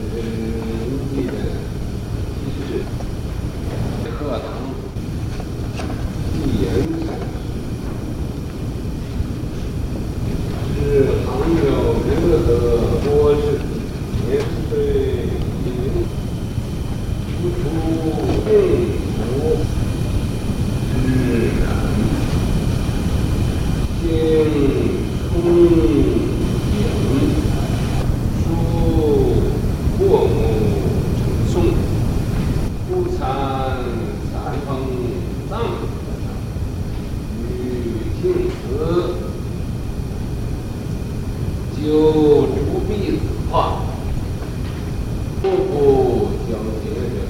Thank you. 一子话，步步有境界。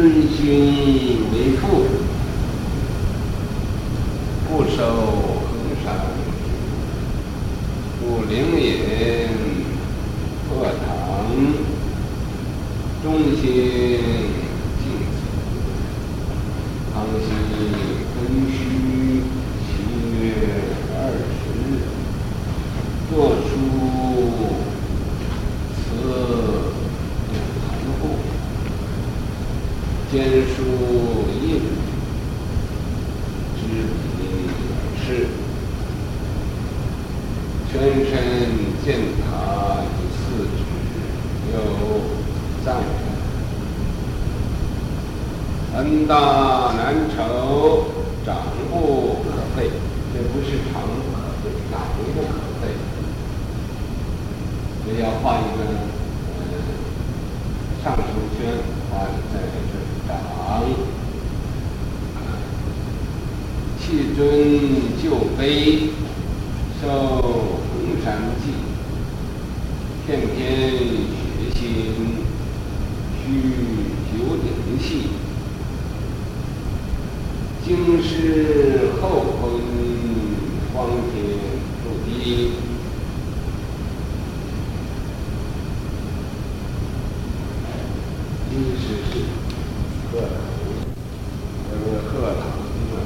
尊君为父，不守恒山，不灵也对，这不是长不可废，哪回不可废？所以要画一个呃上升圈，画在这里长。气尊就杯，受红山记，片片雪心，须九鼎戏。京师后。皇帝土一，地是河，那个河汤姆，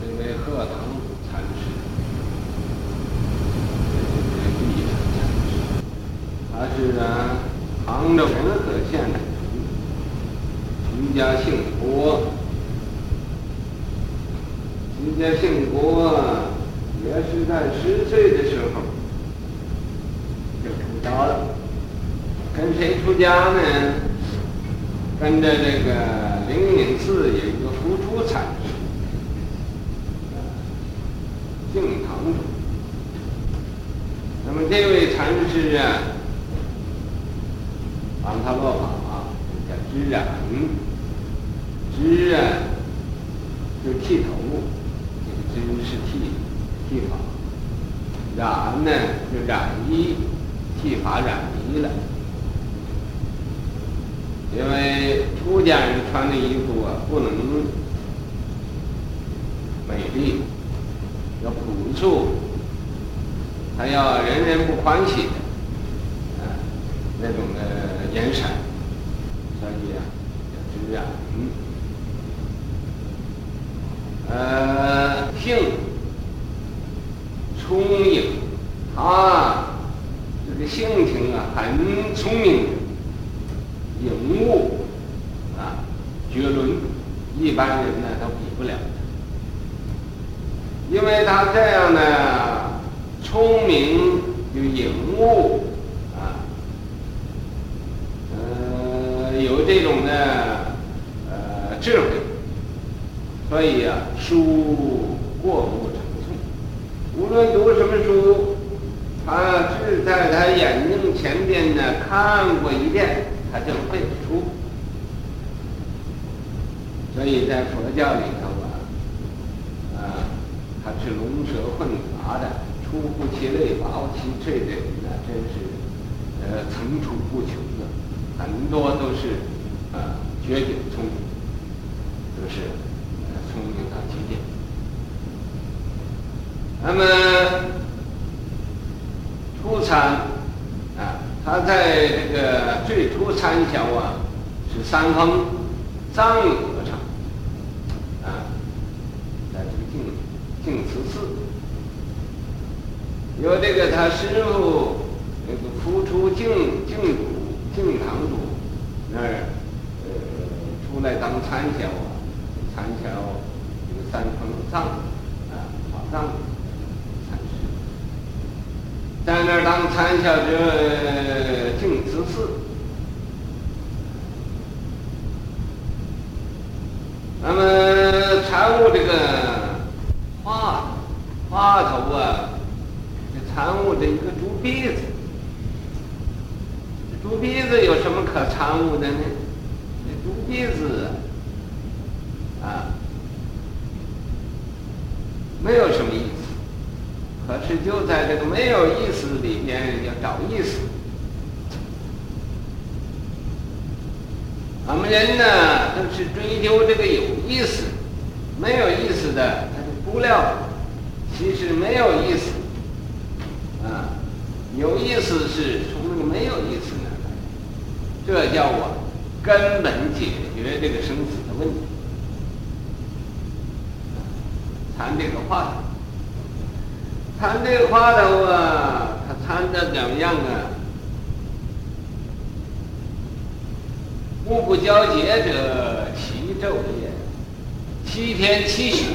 因为河汤姆贪吃，他居然扛着。家呢，跟着这个灵隐寺有一个胡出禅师，姓唐主。那么这位禅师啊，帮他落法、啊、叫知染，知啊，就剃头，这个知是剃剃发，染呢就染衣，剃发染衣了。因为出家人穿的衣服啊，不能美丽，要朴素，还要人人不欢喜，哎，那种的眼神，所以啊，就这样。嗯，呃，性聪明，他这个性情啊，很聪明。颖悟啊，绝伦，一般人呢都比不了他，因为他这样呢，聪明又颖悟啊，呃，有这种的呃智慧。所以啊，书过目成诵，无论读什么书，他只在他眼睛前边呢看过一遍，他就背出。所以在佛教里头啊，啊，他是龙蛇混杂的，出乎其类，拔乎其萃的人呢，真是呃层出不穷的，很多都是啊绝顶聪明，都是。聪明到极点。那么初参啊，他在这个最初参学啊，是三峰藏语和尚啊，在这个净净慈寺，有这个他师父那个初出净净土净堂主那儿呃出来当参学啊。参学这个三峰藏啊，法藏，在那儿当参学者净慈寺。那么参悟这个话话头啊，参悟的一个猪鼻子，猪鼻子有什么可参悟的呢？这猪鼻子。啊，没有什么，就在这个没有意思里面要找意思。我们人呢都是追究这个有意思，没有意思的他就不料，其实没有意思，啊，有意思是从那个没有意思那来，这叫我根本解决这个生死的问题。谈这个话题，谈这个话头啊，他谈的怎么样啊？目不交接者，其昼也。七天七宿，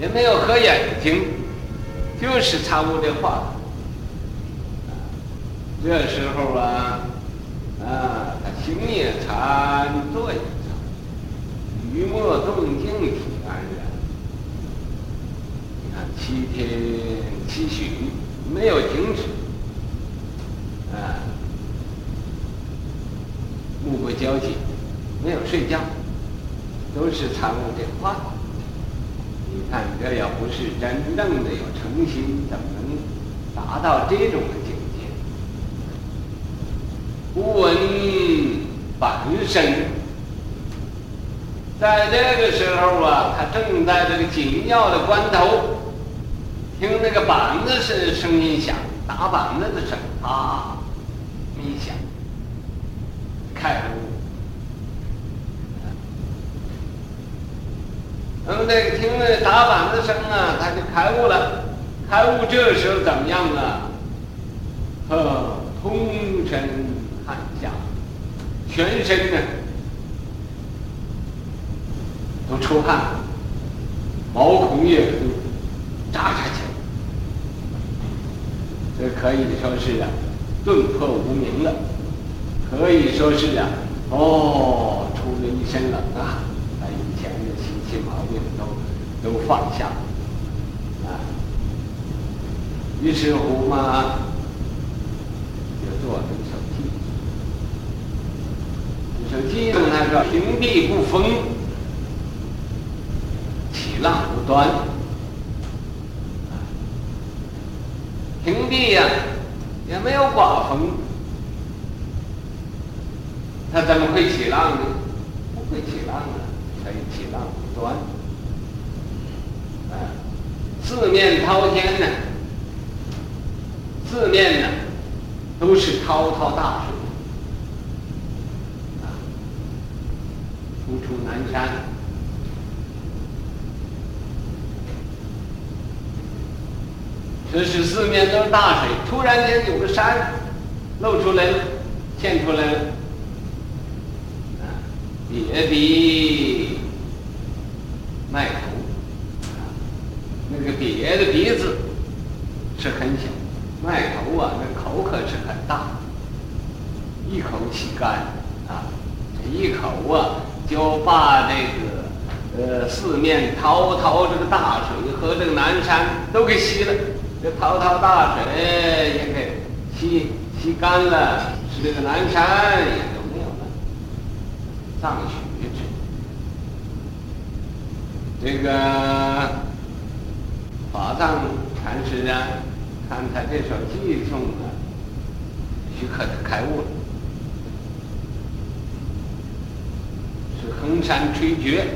也没有合眼睛，就是参悟这话头。这时候啊，啊，他行也参，坐也参，于默动静。七天七宿没有停止，啊，目不交集，没有睡觉，都是参悟这话。你看，这要不是真正的有诚心，怎么能达到这种的境界？不闻半声，在这个时候啊，他正在这个紧要的关头。听那个板子声声音响，打板子的声，啊，没响，开悟。那么那个听那打板子声啊，他就开悟了。开悟这时候怎么样啊？呃，通身汗下，全身呢都出汗，毛孔也扎扎起。这可以说是啊，顿破无明了，可以说是啊，哦，出了一身冷啊，把以前的习气毛病都都放下了，啊，于是乎嘛，就做了一首偈，一首偈中他说：“平地不风，起浪不端。”地呀，也没有刮风，它怎么会起浪呢？不会起浪啊，可以起浪不断。啊，四面滔天呢，四面呢都是滔滔大水，啊，突出南山。这是四面都是大水，突然间有个山露出来了，现出来了。啊，别鼻麦头，那个别的鼻子是很小，麦头啊，那口可是很大，一口气干啊，这一口啊就把这个呃四面滔滔这个大水和这个南山都给吸了。这滔滔大水也给吸吸干了，使这个南山也就没有了藏血之。这个法藏禅师呢，看他这首偈颂啊，许可他开悟了，是横山吹绝。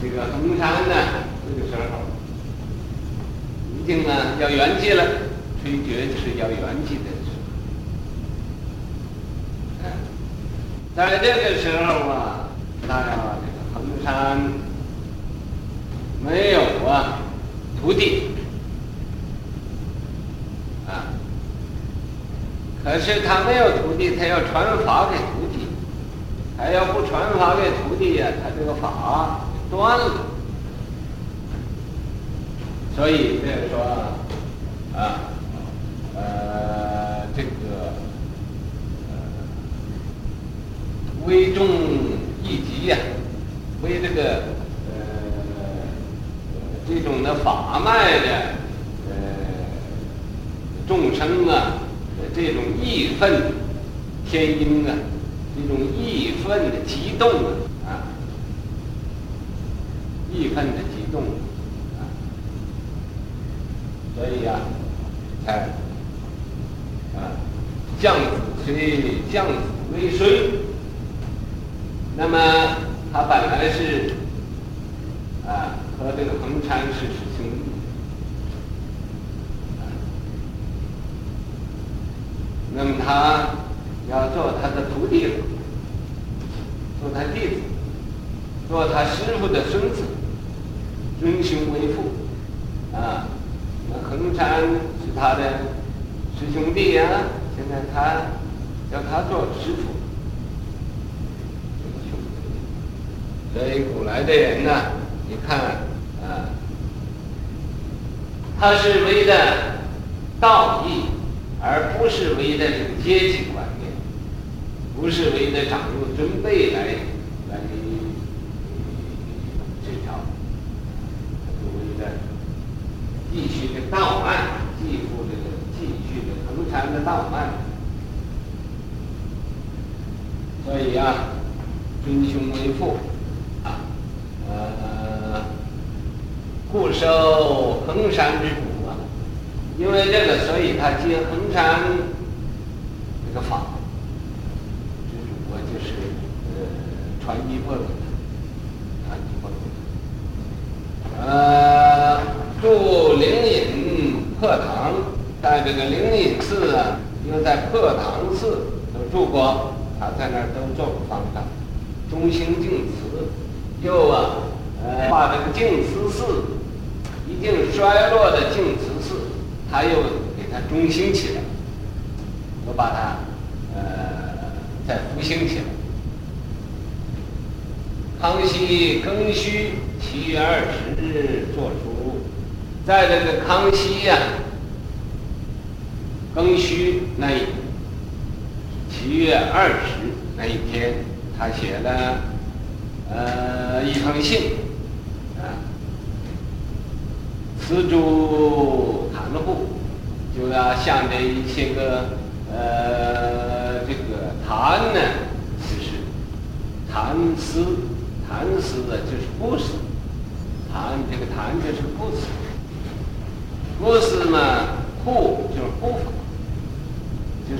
这个横山呢，这个时候。定啊，要圆寂了，吹诀是要圆寂的时候。在这个时候啊，那这个衡山没有啊徒弟啊，可是他没有徒弟，他要传法给徒弟，他要不传法给徒弟呀，他这个法断了。所以这个说啊，呃，这个呃，为众一集呀，为这个呃这种的法脉的呃众生啊，这种义愤天音啊，这种义愤的激动啊，义愤的激动。所以呀、啊，才啊，将子虽将子为孙，那么他本来是啊和这个恒山是师兄弟，那么他要做他的徒弟了，做他弟子，做他师傅的孙子，尊兄为父，啊。恒山是他的师兄弟呀、啊，现在他叫他做师傅，所以古来的人呢，你看啊，他是为的道义，而不是为的阶级观念，不是为的长幼尊卑来来这条，是为的。继续的道脉，继续这个继续的横山的道脉，所以啊，尊兄为父啊，呃，故受横山之主啊，因为这个，所以他接横山这个法之嘱啊，就是呃传衣钵给他，传衣钵给他，呃。住灵隐破堂，在这个灵隐寺啊，又在破堂寺都住过，他在那儿都做过方丈。中兴净慈，又啊，呃，把这个净慈寺已经衰落的净慈寺，他又给他中兴起来，又把它呃再复兴起来。康熙庚戌七月二十日作出。在这个康熙呀、庚戌那一七月二十那一天，他写了呃一封信，啊，赐诸坛户，就要向这一些个呃这个谈呢，就是谈诗谈诗的就是布施，坛这个谈就是布施。布施嘛，户就是户法，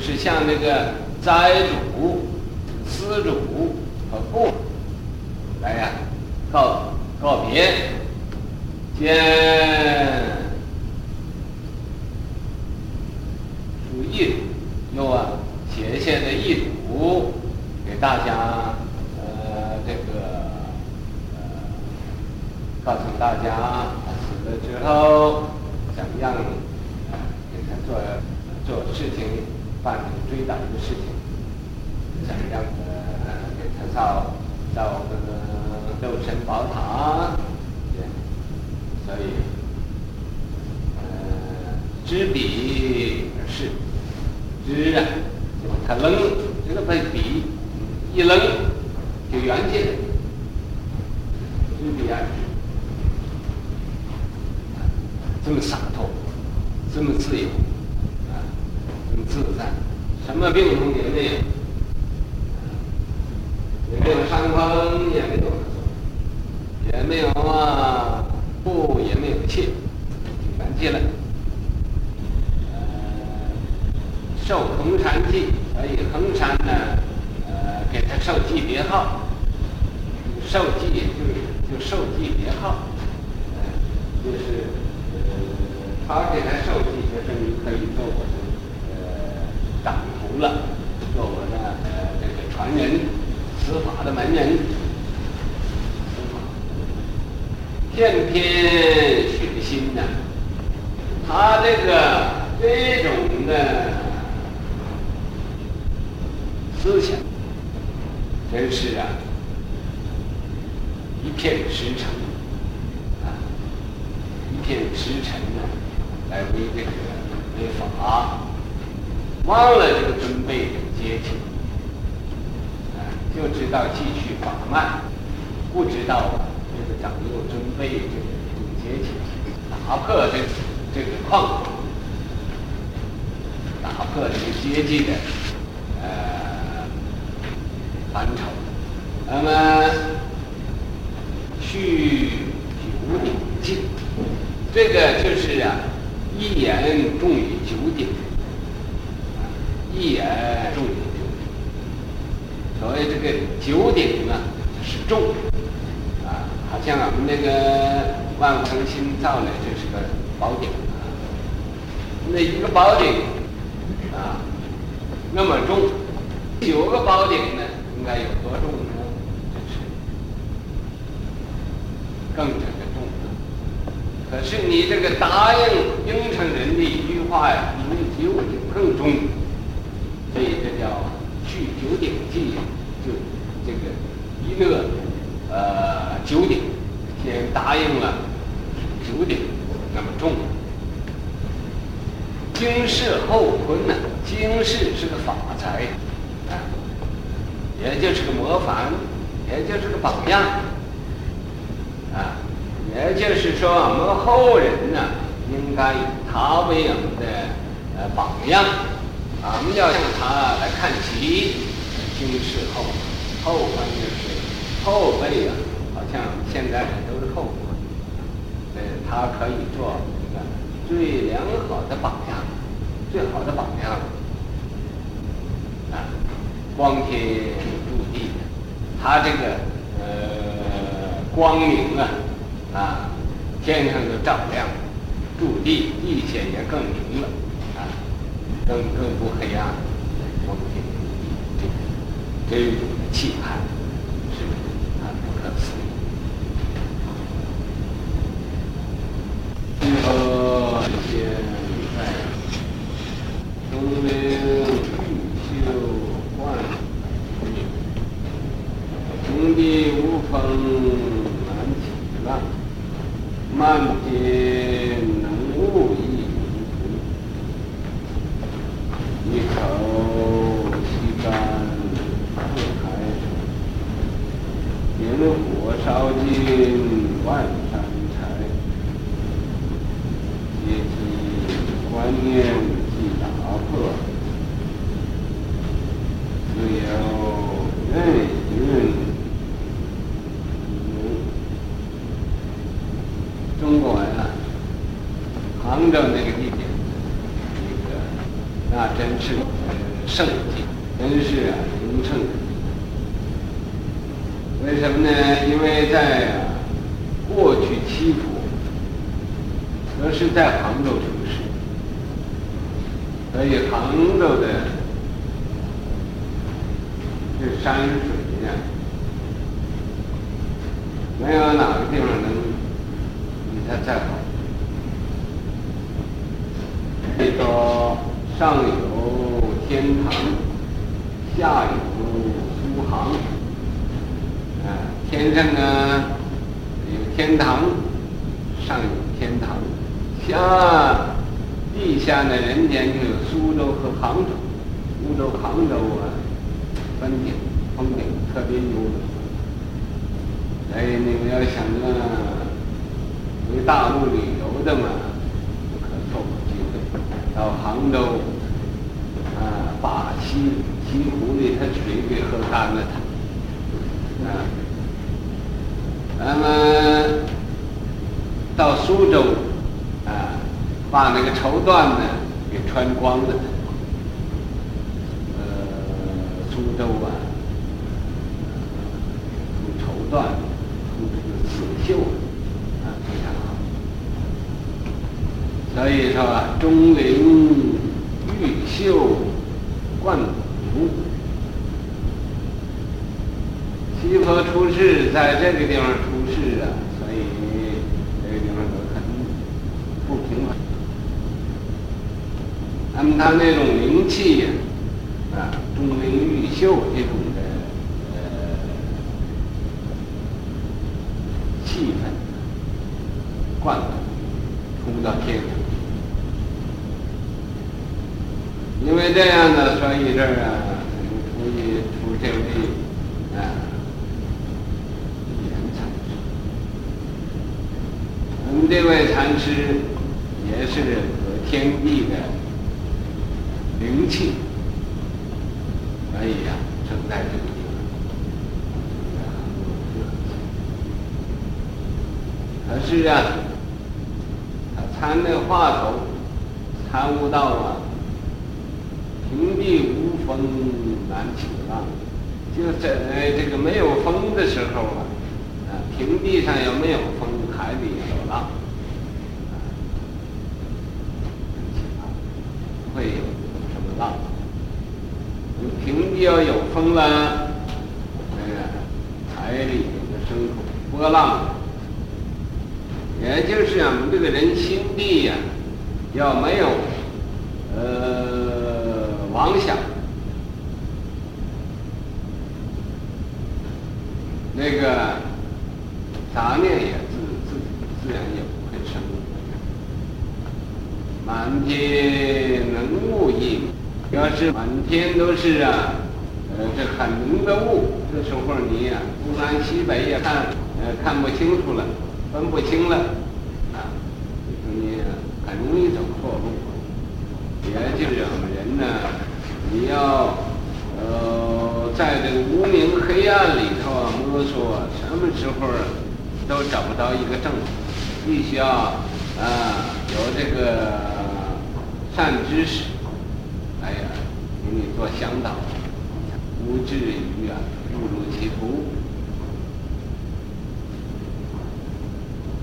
是向那个斋主施主和布来呀告告别先主易主用啊前线的易主给大家呃这个呃告诉大家死了之后办追悼的事情，怎样的给他造造这个六层宝塔，对所以呃，知彼而事，知啊，他扔这个被笔一扔就圆寂了，知彼而事。这么洒脱，这么自由，啊，这么自在，什么病痛也没有，也没有伤风，也没有，也没有啊，不，也没有气，完结了。呃，受恒山记，所以恒山呢，呃，给他受记别号，受记就是就受记别号，呃，就是呃。他给他受记，就是你可以做我的呃掌徒了，做我的呃这个传人，司法的门人。偏偏学心呢，他这个这种的思想，真是啊，一片石沉啊，一片石沉呢。来为这个为法，忘了这个尊卑的阶级，就知道继续缓慢，不知道这个长幼尊卑这个阶级，打破这这个框，打破这个阶级的呃范畴，那么去九鼎记，这个就是啊。一言重于九鼎，一言重于九鼎。所谓这个九鼎啊，是重啊，好像我们那个万物更新造的就是个宝鼎啊，那一个宝鼎啊那么重，九个宝鼎呢，应该有多重呢？就是更重。可是你这个答应应承人的一句话呀，比那九鼎更重，去九鼎记，就这个一乐呃九鼎，先答应了九鼎那么重。经世后坤呢，经世是个法材啊，也就是个模范，也就是个榜样啊。也就是说，我们后人呢，应该以他为我们的呃榜样，我们要向他来看齐。经事后，后方就是后辈啊，好像现在都是后辈，呃，他可以做一个最良好的榜样，最好的榜样啊，光天入地，他这个呃光明啊。啊，天上就照亮，驻地地下也更明了，更更不黑暗，光天，这这种的气派是很不可思议。今后天在东陵玉秀万里，空地无风。漫天浓雾一蒙蒙，一口气干四海水，点火烧尽万山财，阶级观念既打破，自有任运。中国啊，杭州那个地点，那个那真是圣地，真是啊名胜。为什么呢？因为在过去七国，都是在杭州城市，所以杭州的这山水呢，没有哪个地方能。比它再好。这个上有天堂，下有苏杭。啊，天上呢有天堂，上有天堂，下地下的人间就有苏州和杭州。苏州、杭州啊，风景风景特别优美。哎，你们要想着回大陆旅游的嘛，不可错过机会。到杭州啊，把西西湖里的水给喝干了它。啊，那么到苏州啊，把那个绸缎呢给穿光了。苏州啊，出绸缎，出这个刺绣啊，非常好。所以说啊，钟灵毓秀冠古，西佛出世在这个地方出世啊，所以这个地方都很不平凡。那么他那种灵气呀。啊，钟灵毓秀这种的呃气氛，贯通通到天上。因为这样呢，所以这儿啊，出一出这位啊，一言禅。我们这位禅师也是和天地的灵气。可以呀，正在这个地方。可是啊，他参那话头，参悟到了，平地无风难起浪，就在这个没有风的时候啊，啊，平地上又没有风，海里有浪，啊，会有什么浪？平地要有风了，那个海里的生波浪，也就是我们这个人心地呀，要没有呃妄想，那个杂念也自自自然也不会生。满天能雾隐。要是满天都是啊，呃，这很浓的雾，这时候你呀、啊，东南西北也看，呃，看不清楚了，分不清了，啊，你很容易走错路。也就是我们人呢，你要呃，在这个无明黑暗里头啊，摸索什么时候都找不到一个正，必须要啊，有这个善知识。哎呀，给你做向导，不至于啊误入歧途。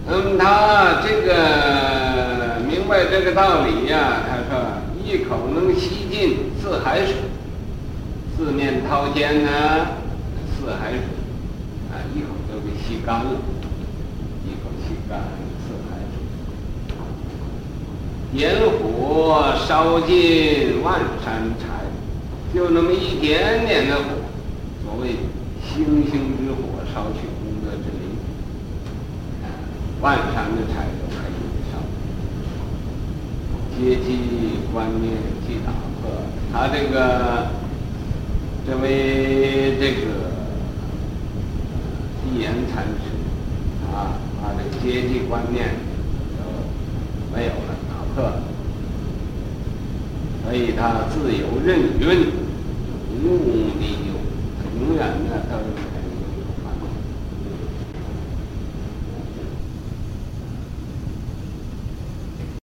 嗯，他这个明白这个道理呀、他说一口能吸尽四海水，四面滔天呢，四海水，气干了，一口气干。点火烧尽万山柴，就那么一点点的火，所谓星星之火烧去功德之林，万山的柴都可以烧。阶级观念既打破，他这个这位这个言禅师啊，他的阶级观念就没有了。打破了所以他自由任运，无目的就，永远的，